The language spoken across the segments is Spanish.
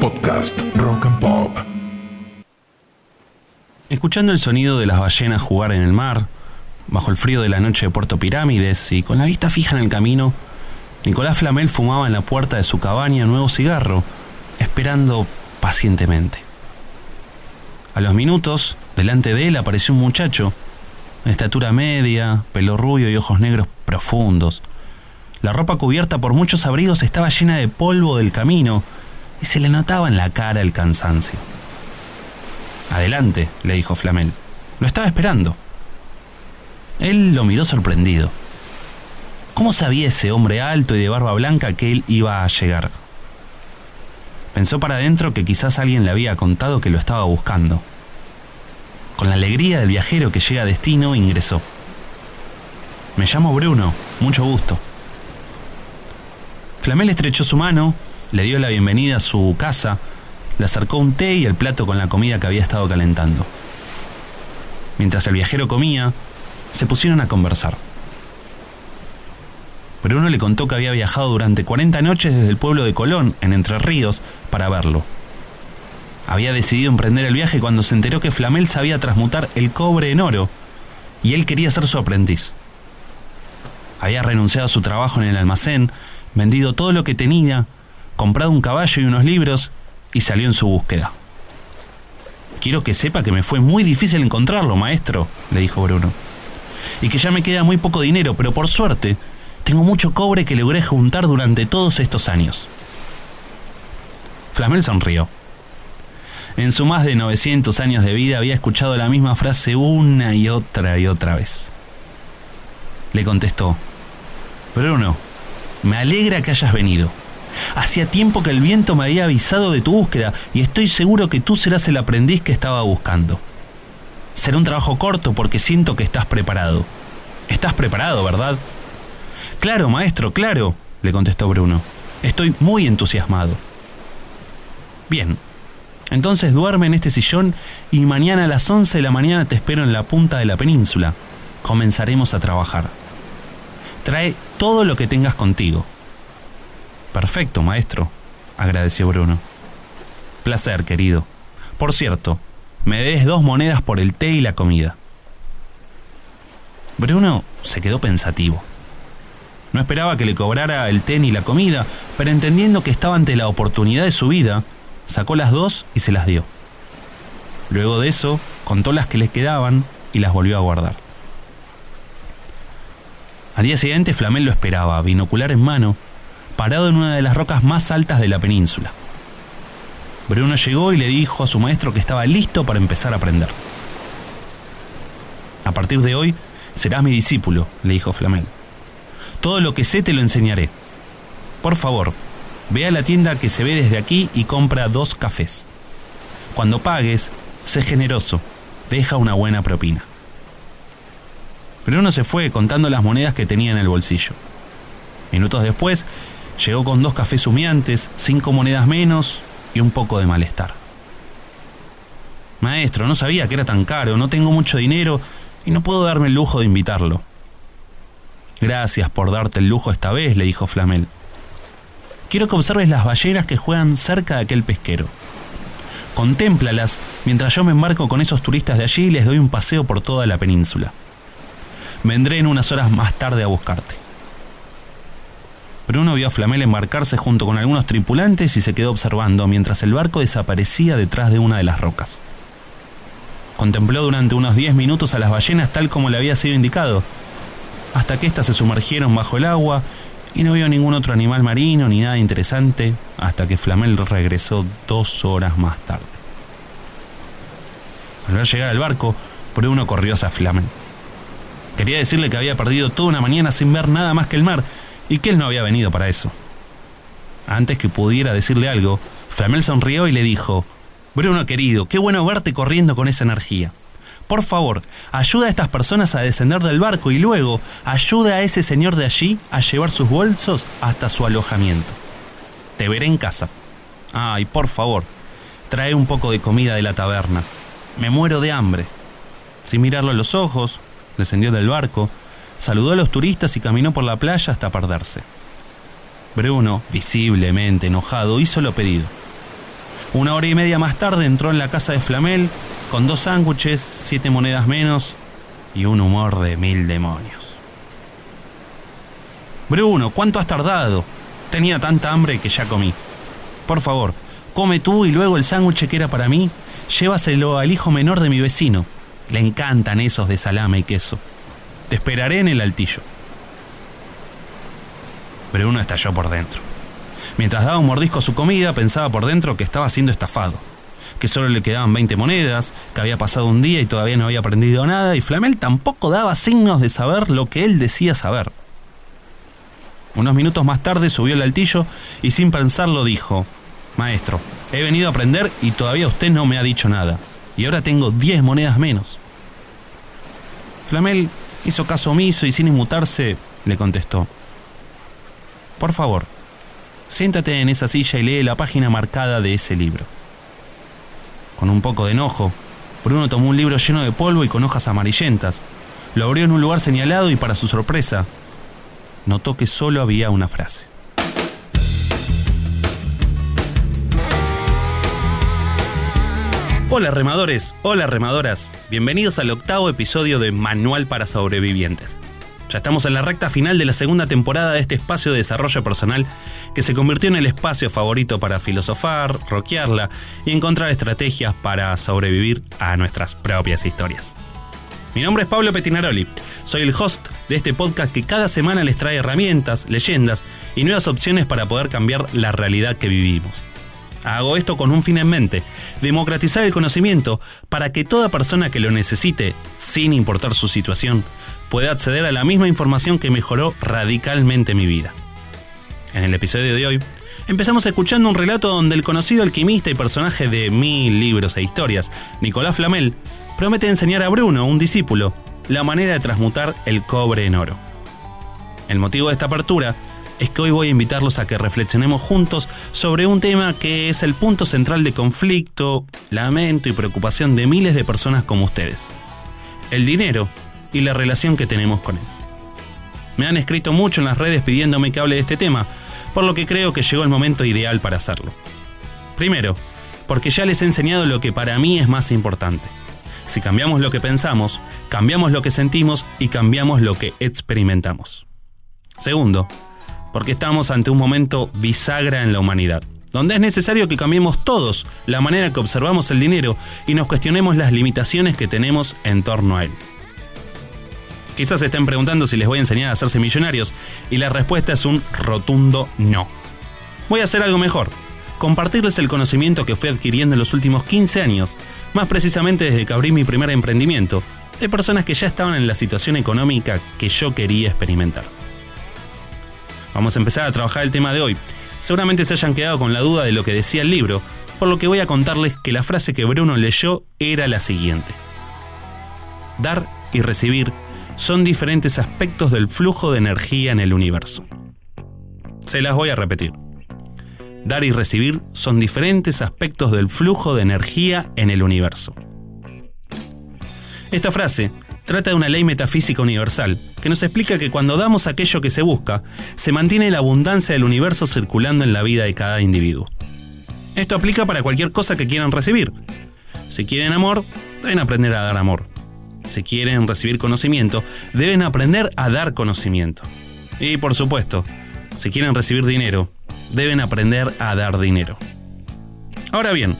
Podcast Rock and Pop. Escuchando el sonido de las ballenas jugar en el mar, bajo el frío de la noche de Puerto Pirámides y con la vista fija en el camino, Nicolás Flamel fumaba en la puerta de su cabaña un nuevo cigarro, esperando pacientemente. A los minutos, delante de él apareció un muchacho, de estatura media, pelo rubio y ojos negros profundos. La ropa cubierta por muchos abrigos estaba llena de polvo del camino y se le notaba en la cara el cansancio. Adelante, le dijo Flamel. Lo estaba esperando. Él lo miró sorprendido. ¿Cómo sabía ese hombre alto y de barba blanca que él iba a llegar? Pensó para adentro que quizás alguien le había contado que lo estaba buscando. Con la alegría del viajero que llega a destino, ingresó. Me llamo Bruno, mucho gusto. Flamel estrechó su mano, le dio la bienvenida a su casa, le acercó un té y el plato con la comida que había estado calentando. Mientras el viajero comía, se pusieron a conversar. Bruno le contó que había viajado durante 40 noches desde el pueblo de Colón, en Entre Ríos, para verlo. Había decidido emprender el viaje cuando se enteró que Flamel sabía transmutar el cobre en oro, y él quería ser su aprendiz. Había renunciado a su trabajo en el almacén, vendido todo lo que tenía, comprado un caballo y unos libros, y salió en su búsqueda. Quiero que sepa que me fue muy difícil encontrarlo, maestro, le dijo Bruno. Y que ya me queda muy poco dinero, pero por suerte, tengo mucho cobre que logré juntar durante todos estos años. Flamel sonrió. En sus más de 900 años de vida había escuchado la misma frase una y otra y otra vez. Le contestó, Bruno, me alegra que hayas venido. Hacía tiempo que el viento me había avisado de tu búsqueda y estoy seguro que tú serás el aprendiz que estaba buscando. Será un trabajo corto porque siento que estás preparado. Estás preparado, ¿verdad? Claro, maestro, claro, le contestó Bruno. Estoy muy entusiasmado. Bien, entonces duerme en este sillón y mañana a las 11 de la mañana te espero en la punta de la península. Comenzaremos a trabajar. Trae todo lo que tengas contigo. Perfecto, maestro, agradeció Bruno. Placer, querido. Por cierto, me des dos monedas por el té y la comida. Bruno se quedó pensativo. No esperaba que le cobrara el té ni la comida, pero entendiendo que estaba ante la oportunidad de su vida, sacó las dos y se las dio. Luego de eso, contó las que le quedaban y las volvió a guardar. Al día siguiente, Flamel lo esperaba, binocular en mano, parado en una de las rocas más altas de la península. Bruno llegó y le dijo a su maestro que estaba listo para empezar a aprender. A partir de hoy, serás mi discípulo, le dijo Flamel. Todo lo que sé te lo enseñaré. Por favor, ve a la tienda que se ve desde aquí y compra dos cafés. Cuando pagues, sé generoso, deja una buena propina. Bruno se fue contando las monedas que tenía en el bolsillo. Minutos después, llegó con dos cafés humeantes, cinco monedas menos y un poco de malestar. Maestro, no sabía que era tan caro, no tengo mucho dinero y no puedo darme el lujo de invitarlo. Gracias por darte el lujo esta vez, le dijo Flamel. Quiero que observes las ballenas que juegan cerca de aquel pesquero. Contémplalas mientras yo me embarco con esos turistas de allí y les doy un paseo por toda la península. Vendré en unas horas más tarde a buscarte. Bruno vio a Flamel embarcarse junto con algunos tripulantes y se quedó observando mientras el barco desaparecía detrás de una de las rocas. Contempló durante unos 10 minutos a las ballenas tal como le había sido indicado, hasta que éstas se sumergieron bajo el agua y no vio ningún otro animal marino ni nada interesante hasta que Flamel regresó dos horas más tarde. Al ver llegar al barco, Bruno corrió hacia Flamel. Quería decirle que había perdido toda una mañana sin ver nada más que el mar y que él no había venido para eso. Antes que pudiera decirle algo, Flamel sonrió y le dijo, Bruno querido, qué bueno verte corriendo con esa energía. Por favor, ayuda a estas personas a descender del barco y luego ayuda a ese señor de allí a llevar sus bolsos hasta su alojamiento. Te veré en casa. Ay, por favor, trae un poco de comida de la taberna. Me muero de hambre. Sin mirarlo a los ojos, descendió del barco, saludó a los turistas y caminó por la playa hasta perderse. Bruno, visiblemente enojado, hizo lo pedido. Una hora y media más tarde entró en la casa de Flamel con dos sándwiches, siete monedas menos y un humor de mil demonios. Bruno, ¿cuánto has tardado? Tenía tanta hambre que ya comí. Por favor, come tú y luego el sándwich que era para mí, llévaselo al hijo menor de mi vecino. Le encantan esos de salame y queso. Te esperaré en el altillo. Bruno estalló por dentro. Mientras daba un mordisco a su comida, pensaba por dentro que estaba siendo estafado, que solo le quedaban 20 monedas, que había pasado un día y todavía no había aprendido nada, y Flamel tampoco daba signos de saber lo que él decía saber. Unos minutos más tarde subió al altillo y sin pensarlo dijo, Maestro, he venido a aprender y todavía usted no me ha dicho nada, y ahora tengo 10 monedas menos. Flamel hizo caso omiso y sin inmutarse le contestó, Por favor, siéntate en esa silla y lee la página marcada de ese libro. Con un poco de enojo, Bruno tomó un libro lleno de polvo y con hojas amarillentas, lo abrió en un lugar señalado y para su sorpresa, notó que solo había una frase. Hola remadores, hola remadoras, bienvenidos al octavo episodio de Manual para Sobrevivientes. Ya estamos en la recta final de la segunda temporada de este espacio de desarrollo personal que se convirtió en el espacio favorito para filosofar, roquearla y encontrar estrategias para sobrevivir a nuestras propias historias. Mi nombre es Pablo Petinaroli, soy el host de este podcast que cada semana les trae herramientas, leyendas y nuevas opciones para poder cambiar la realidad que vivimos. Hago esto con un fin en mente, democratizar el conocimiento para que toda persona que lo necesite, sin importar su situación, pueda acceder a la misma información que mejoró radicalmente mi vida. En el episodio de hoy, empezamos escuchando un relato donde el conocido alquimista y personaje de mil libros e historias, Nicolás Flamel, promete enseñar a Bruno, un discípulo, la manera de transmutar el cobre en oro. El motivo de esta apertura es que hoy voy a invitarlos a que reflexionemos juntos sobre un tema que es el punto central de conflicto, lamento y preocupación de miles de personas como ustedes. El dinero y la relación que tenemos con él. Me han escrito mucho en las redes pidiéndome que hable de este tema, por lo que creo que llegó el momento ideal para hacerlo. Primero, porque ya les he enseñado lo que para mí es más importante si cambiamos lo que pensamos, cambiamos lo que sentimos y cambiamos lo que experimentamos. Segundo, porque estamos ante un momento bisagra en la humanidad, donde es necesario que cambiemos todos la manera que observamos el dinero y nos cuestionemos las limitaciones que tenemos en torno a él. Quizás se estén preguntando si les voy a enseñar a hacerse millonarios y la respuesta es un rotundo no. Voy a hacer algo mejor compartirles el conocimiento que fui adquiriendo en los últimos 15 años, más precisamente desde que abrí mi primer emprendimiento, de personas que ya estaban en la situación económica que yo quería experimentar. Vamos a empezar a trabajar el tema de hoy. Seguramente se hayan quedado con la duda de lo que decía el libro, por lo que voy a contarles que la frase que Bruno leyó era la siguiente. Dar y recibir son diferentes aspectos del flujo de energía en el universo. Se las voy a repetir. Dar y recibir son diferentes aspectos del flujo de energía en el universo. Esta frase trata de una ley metafísica universal que nos explica que cuando damos aquello que se busca, se mantiene la abundancia del universo circulando en la vida de cada individuo. Esto aplica para cualquier cosa que quieran recibir. Si quieren amor, deben aprender a dar amor. Si quieren recibir conocimiento, deben aprender a dar conocimiento. Y por supuesto, si quieren recibir dinero, deben aprender a dar dinero. Ahora bien,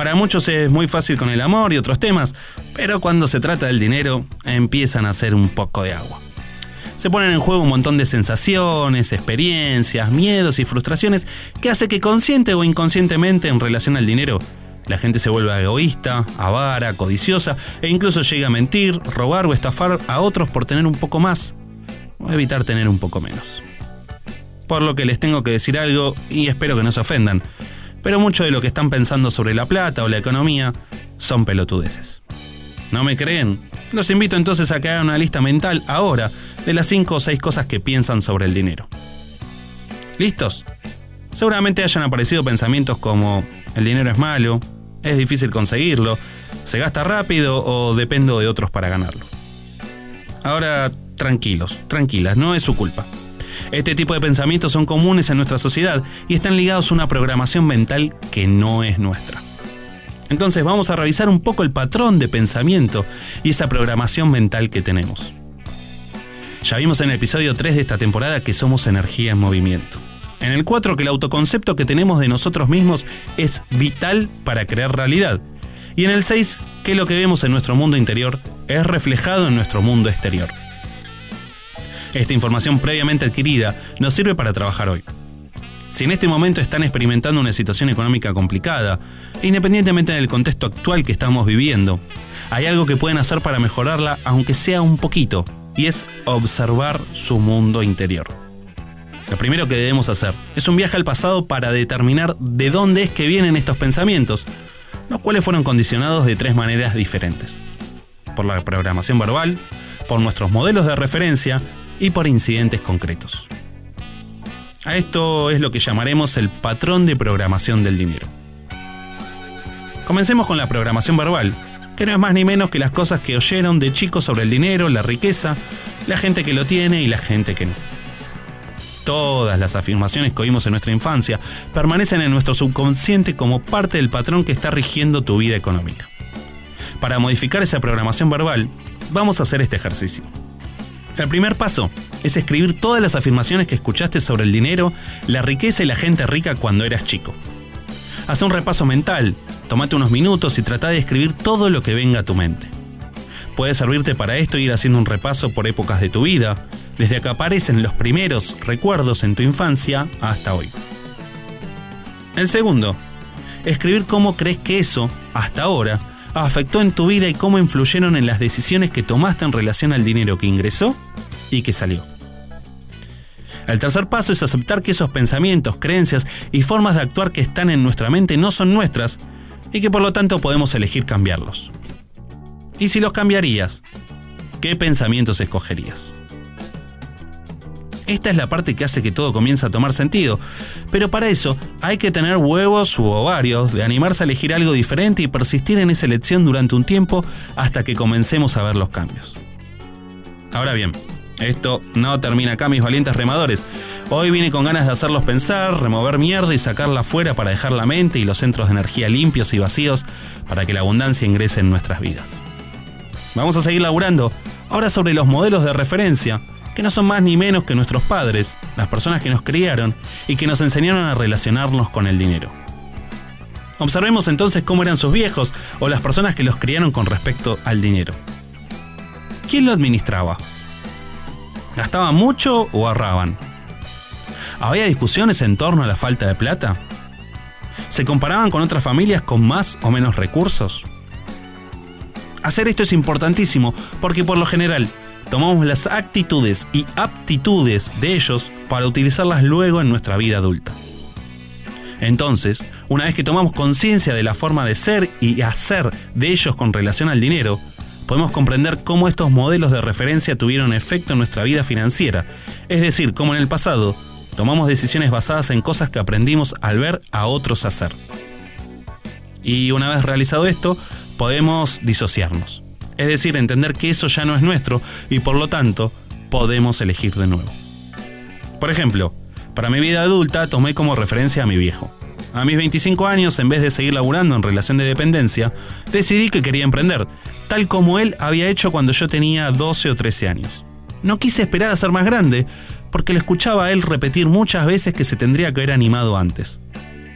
para muchos es muy fácil con el amor y otros temas, pero cuando se trata del dinero empiezan a hacer un poco de agua. Se ponen en juego un montón de sensaciones, experiencias, miedos y frustraciones que hace que consciente o inconscientemente en relación al dinero la gente se vuelva egoísta, avara, codiciosa e incluso llega a mentir, robar o estafar a otros por tener un poco más o evitar tener un poco menos por lo que les tengo que decir algo y espero que no se ofendan. Pero mucho de lo que están pensando sobre la plata o la economía son pelotudeces. ¿No me creen? Los invito entonces a que hagan una lista mental ahora de las 5 o 6 cosas que piensan sobre el dinero. ¿Listos? Seguramente hayan aparecido pensamientos como el dinero es malo, es difícil conseguirlo, se gasta rápido o dependo de otros para ganarlo. Ahora, tranquilos, tranquilas, no es su culpa. Este tipo de pensamientos son comunes en nuestra sociedad y están ligados a una programación mental que no es nuestra. Entonces vamos a revisar un poco el patrón de pensamiento y esa programación mental que tenemos. Ya vimos en el episodio 3 de esta temporada que somos energía en movimiento. En el 4 que el autoconcepto que tenemos de nosotros mismos es vital para crear realidad. Y en el 6 que lo que vemos en nuestro mundo interior es reflejado en nuestro mundo exterior. Esta información previamente adquirida nos sirve para trabajar hoy. Si en este momento están experimentando una situación económica complicada, independientemente del contexto actual que estamos viviendo, hay algo que pueden hacer para mejorarla, aunque sea un poquito, y es observar su mundo interior. Lo primero que debemos hacer es un viaje al pasado para determinar de dónde es que vienen estos pensamientos, los cuales fueron condicionados de tres maneras diferentes. Por la programación verbal, por nuestros modelos de referencia y por incidentes concretos. A esto es lo que llamaremos el patrón de programación del dinero. Comencemos con la programación verbal, que no es más ni menos que las cosas que oyeron de chicos sobre el dinero, la riqueza, la gente que lo tiene y la gente que no. Todas las afirmaciones que oímos en nuestra infancia permanecen en nuestro subconsciente como parte del patrón que está rigiendo tu vida económica. Para modificar esa programación verbal, vamos a hacer este ejercicio. El primer paso es escribir todas las afirmaciones que escuchaste sobre el dinero, la riqueza y la gente rica cuando eras chico. Haz un repaso mental, tomate unos minutos y trata de escribir todo lo que venga a tu mente. Puede servirte para esto ir haciendo un repaso por épocas de tu vida, desde que aparecen los primeros recuerdos en tu infancia hasta hoy. El segundo, escribir cómo crees que eso, hasta ahora, afectó en tu vida y cómo influyeron en las decisiones que tomaste en relación al dinero que ingresó y que salió. El tercer paso es aceptar que esos pensamientos, creencias y formas de actuar que están en nuestra mente no son nuestras y que por lo tanto podemos elegir cambiarlos. ¿Y si los cambiarías? ¿Qué pensamientos escogerías? Esta es la parte que hace que todo comience a tomar sentido. Pero para eso hay que tener huevos u ovarios de animarse a elegir algo diferente y persistir en esa elección durante un tiempo hasta que comencemos a ver los cambios. Ahora bien, esto no termina acá, mis valientes remadores. Hoy vine con ganas de hacerlos pensar, remover mierda y sacarla fuera para dejar la mente y los centros de energía limpios y vacíos para que la abundancia ingrese en nuestras vidas. Vamos a seguir laburando ahora sobre los modelos de referencia que no son más ni menos que nuestros padres, las personas que nos criaron y que nos enseñaron a relacionarnos con el dinero. Observemos entonces cómo eran sus viejos o las personas que los criaron con respecto al dinero. ¿Quién lo administraba? ¿Gastaban mucho o ahorraban? ¿Había discusiones en torno a la falta de plata? ¿Se comparaban con otras familias con más o menos recursos? Hacer esto es importantísimo porque por lo general tomamos las actitudes y aptitudes de ellos para utilizarlas luego en nuestra vida adulta. Entonces, una vez que tomamos conciencia de la forma de ser y hacer de ellos con relación al dinero, podemos comprender cómo estos modelos de referencia tuvieron efecto en nuestra vida financiera, es decir, cómo en el pasado tomamos decisiones basadas en cosas que aprendimos al ver a otros hacer. Y una vez realizado esto, podemos disociarnos es decir, entender que eso ya no es nuestro y por lo tanto podemos elegir de nuevo. Por ejemplo, para mi vida adulta tomé como referencia a mi viejo. A mis 25 años, en vez de seguir laburando en relación de dependencia, decidí que quería emprender, tal como él había hecho cuando yo tenía 12 o 13 años. No quise esperar a ser más grande, porque le escuchaba a él repetir muchas veces que se tendría que haber animado antes.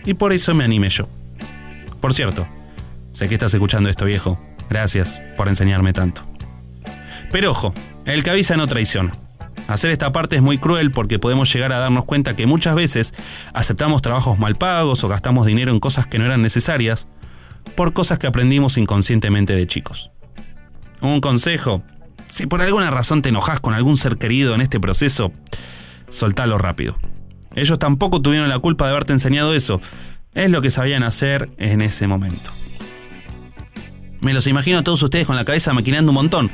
Y por eso me animé yo. Por cierto, sé que estás escuchando esto viejo, Gracias por enseñarme tanto. Pero ojo, el que avisa no traiciona. Hacer esta parte es muy cruel porque podemos llegar a darnos cuenta que muchas veces aceptamos trabajos mal pagos o gastamos dinero en cosas que no eran necesarias por cosas que aprendimos inconscientemente de chicos. Un consejo, si por alguna razón te enojas con algún ser querido en este proceso, soltalo rápido. Ellos tampoco tuvieron la culpa de haberte enseñado eso, es lo que sabían hacer en ese momento. Me los imagino a todos ustedes con la cabeza maquinando un montón.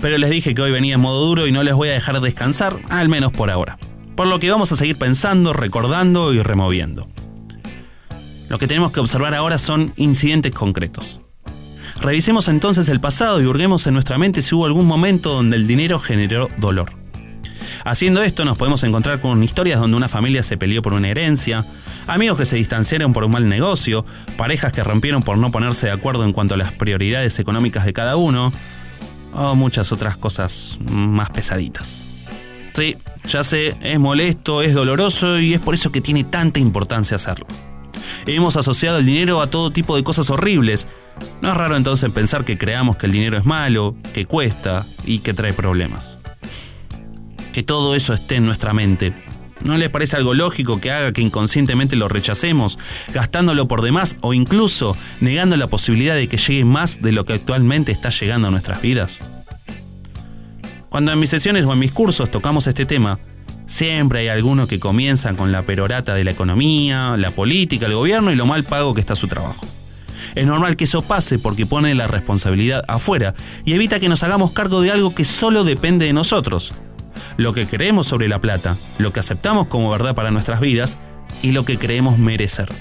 Pero les dije que hoy venía en modo duro y no les voy a dejar descansar, al menos por ahora. Por lo que vamos a seguir pensando, recordando y removiendo. Lo que tenemos que observar ahora son incidentes concretos. Revisemos entonces el pasado y hurguemos en nuestra mente si hubo algún momento donde el dinero generó dolor. Haciendo esto nos podemos encontrar con historias donde una familia se peleó por una herencia, amigos que se distanciaron por un mal negocio, parejas que rompieron por no ponerse de acuerdo en cuanto a las prioridades económicas de cada uno, o muchas otras cosas más pesaditas. Sí, ya sé, es molesto, es doloroso y es por eso que tiene tanta importancia hacerlo. Hemos asociado el dinero a todo tipo de cosas horribles. No es raro entonces pensar que creamos que el dinero es malo, que cuesta y que trae problemas. Que todo eso esté en nuestra mente. ¿No les parece algo lógico que haga que inconscientemente lo rechacemos, gastándolo por demás o incluso negando la posibilidad de que llegue más de lo que actualmente está llegando a nuestras vidas? Cuando en mis sesiones o en mis cursos tocamos este tema, Siempre hay alguno que comienza con la perorata de la economía, la política, el gobierno y lo mal pago que está su trabajo. Es normal que eso pase porque pone la responsabilidad afuera y evita que nos hagamos cargo de algo que solo depende de nosotros. Lo que creemos sobre la plata, lo que aceptamos como verdad para nuestras vidas y lo que creemos merecer.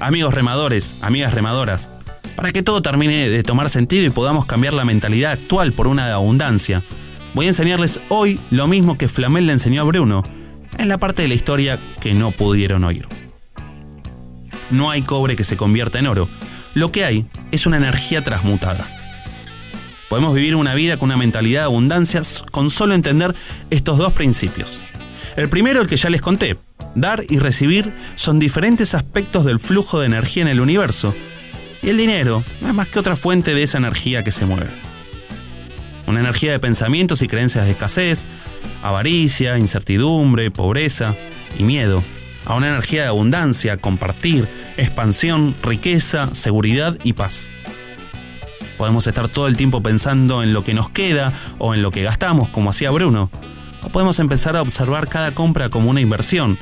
Amigos remadores, amigas remadoras, para que todo termine de tomar sentido y podamos cambiar la mentalidad actual por una de abundancia, voy a enseñarles hoy lo mismo que Flamel le enseñó a Bruno, en la parte de la historia que no pudieron oír. No hay cobre que se convierta en oro, lo que hay es una energía transmutada. Podemos vivir una vida con una mentalidad de abundancia con solo entender estos dos principios. El primero, el que ya les conté, dar y recibir son diferentes aspectos del flujo de energía en el universo, y el dinero no es más que otra fuente de esa energía que se mueve una energía de pensamientos y creencias de escasez, avaricia, incertidumbre, pobreza y miedo, a una energía de abundancia, compartir, expansión, riqueza, seguridad y paz. Podemos estar todo el tiempo pensando en lo que nos queda o en lo que gastamos, como hacía Bruno. O podemos empezar a observar cada compra como una inversión,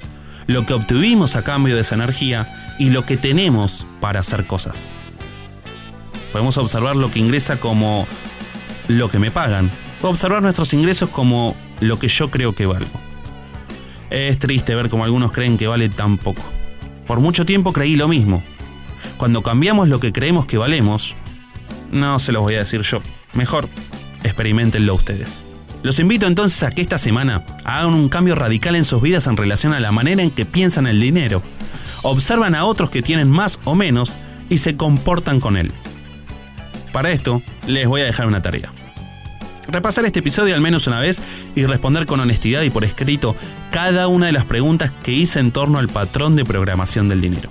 lo que obtuvimos a cambio de esa energía y lo que tenemos para hacer cosas. Podemos observar lo que ingresa como lo que me pagan, o observar nuestros ingresos como lo que yo creo que valgo. Es triste ver cómo algunos creen que vale tan poco. Por mucho tiempo creí lo mismo. Cuando cambiamos lo que creemos que valemos, no se los voy a decir yo. Mejor, experimentenlo ustedes. Los invito entonces a que esta semana hagan un cambio radical en sus vidas en relación a la manera en que piensan el dinero. Observan a otros que tienen más o menos y se comportan con él. Para esto, les voy a dejar una tarea. Repasar este episodio al menos una vez y responder con honestidad y por escrito cada una de las preguntas que hice en torno al patrón de programación del dinero.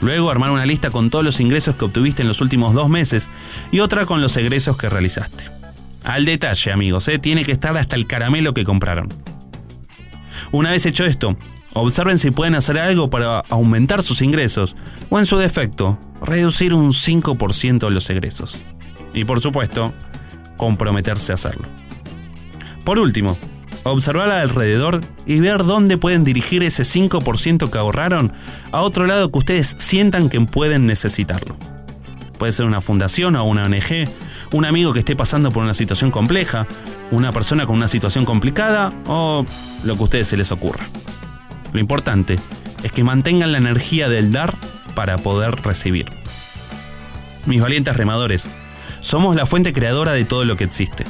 Luego armar una lista con todos los ingresos que obtuviste en los últimos dos meses y otra con los egresos que realizaste. Al detalle, amigos, ¿eh? tiene que estar hasta el caramelo que compraron. Una vez hecho esto, observen si pueden hacer algo para aumentar sus ingresos o en su defecto, reducir un 5% de los egresos. Y por supuesto, comprometerse a hacerlo. Por último, observar alrededor y ver dónde pueden dirigir ese 5% que ahorraron a otro lado que ustedes sientan que pueden necesitarlo. Puede ser una fundación o una ONG, un amigo que esté pasando por una situación compleja, una persona con una situación complicada o lo que a ustedes se les ocurra. Lo importante es que mantengan la energía del dar para poder recibir. Mis valientes remadores, somos la fuente creadora de todo lo que existe.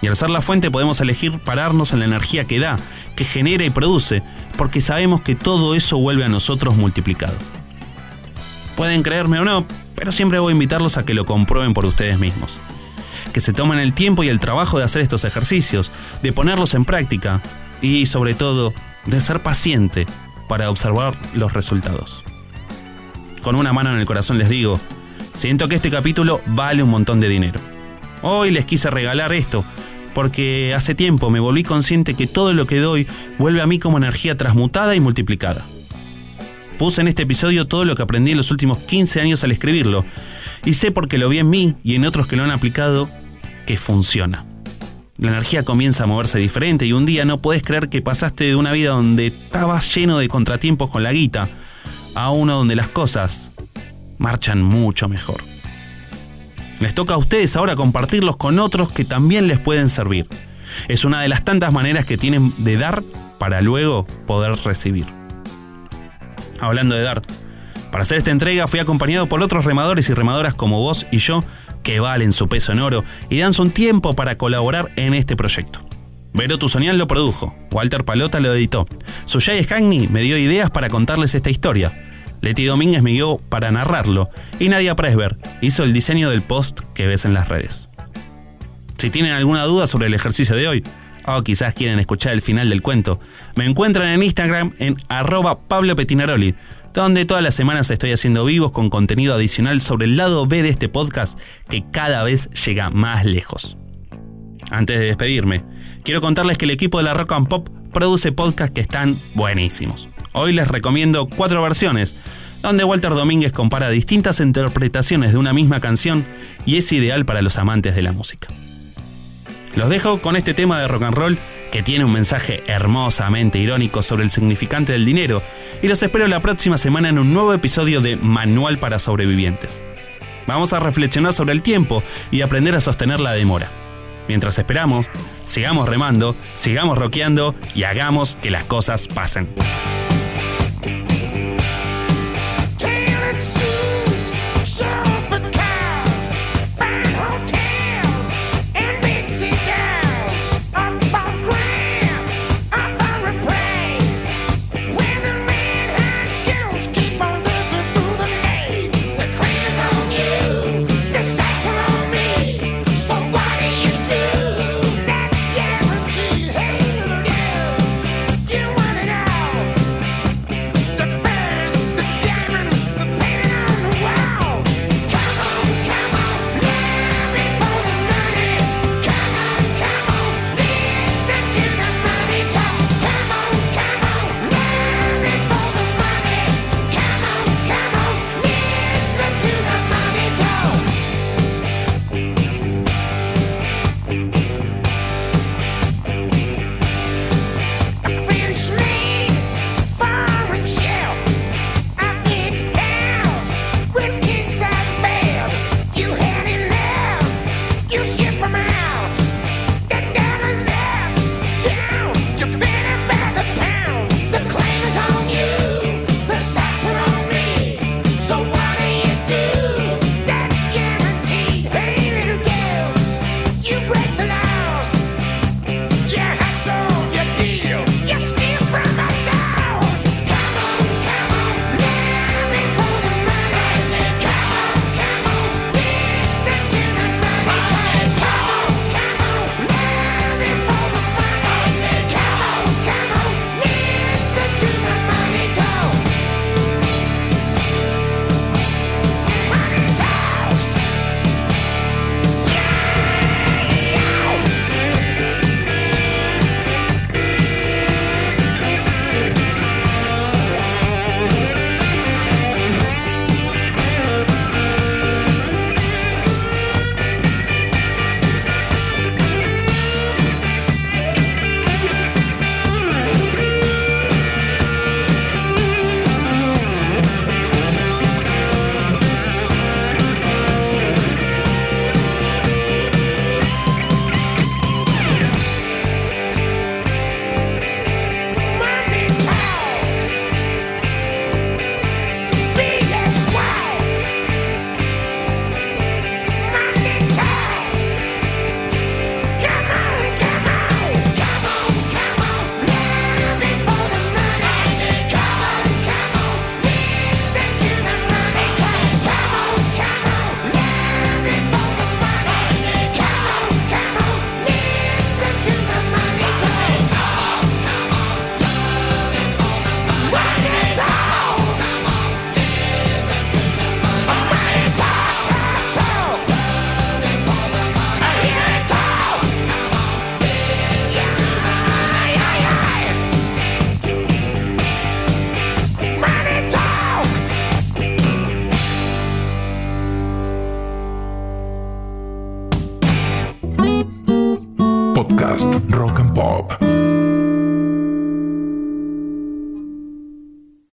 Y al ser la fuente podemos elegir pararnos en la energía que da, que genera y produce, porque sabemos que todo eso vuelve a nosotros multiplicado. Pueden creerme o no, pero siempre voy a invitarlos a que lo comprueben por ustedes mismos. Que se tomen el tiempo y el trabajo de hacer estos ejercicios, de ponerlos en práctica y sobre todo de ser paciente para observar los resultados. Con una mano en el corazón les digo, siento que este capítulo vale un montón de dinero. Hoy les quise regalar esto, porque hace tiempo me volví consciente que todo lo que doy vuelve a mí como energía transmutada y multiplicada. Puse en este episodio todo lo que aprendí en los últimos 15 años al escribirlo, y sé porque lo vi en mí y en otros que lo han aplicado, que funciona. La energía comienza a moverse diferente y un día no puedes creer que pasaste de una vida donde estabas lleno de contratiempos con la guita a uno donde las cosas marchan mucho mejor. Les toca a ustedes ahora compartirlos con otros que también les pueden servir. Es una de las tantas maneras que tienen de dar para luego poder recibir. Hablando de dar, para hacer esta entrega fui acompañado por otros remadores y remadoras como vos y yo que valen su peso en oro y dan su tiempo para colaborar en este proyecto. Vero Tuzonian lo produjo, Walter Palota lo editó. Suyay Scagni me dio ideas para contarles esta historia. Leti Domínguez me guió para narrarlo y Nadia Presber hizo el diseño del post que ves en las redes. Si tienen alguna duda sobre el ejercicio de hoy, o quizás quieren escuchar el final del cuento, me encuentran en Instagram en arroba Pablo Petinaroli, donde todas las semanas estoy haciendo vivos con contenido adicional sobre el lado B de este podcast que cada vez llega más lejos. Antes de despedirme, quiero contarles que el equipo de la Rock and Pop produce podcasts que están buenísimos. Hoy les recomiendo cuatro versiones, donde Walter Domínguez compara distintas interpretaciones de una misma canción y es ideal para los amantes de la música. Los dejo con este tema de rock and roll que tiene un mensaje hermosamente irónico sobre el significante del dinero y los espero la próxima semana en un nuevo episodio de Manual para Sobrevivientes. Vamos a reflexionar sobre el tiempo y aprender a sostener la demora. Mientras esperamos, sigamos remando, sigamos rockeando y hagamos que las cosas pasen.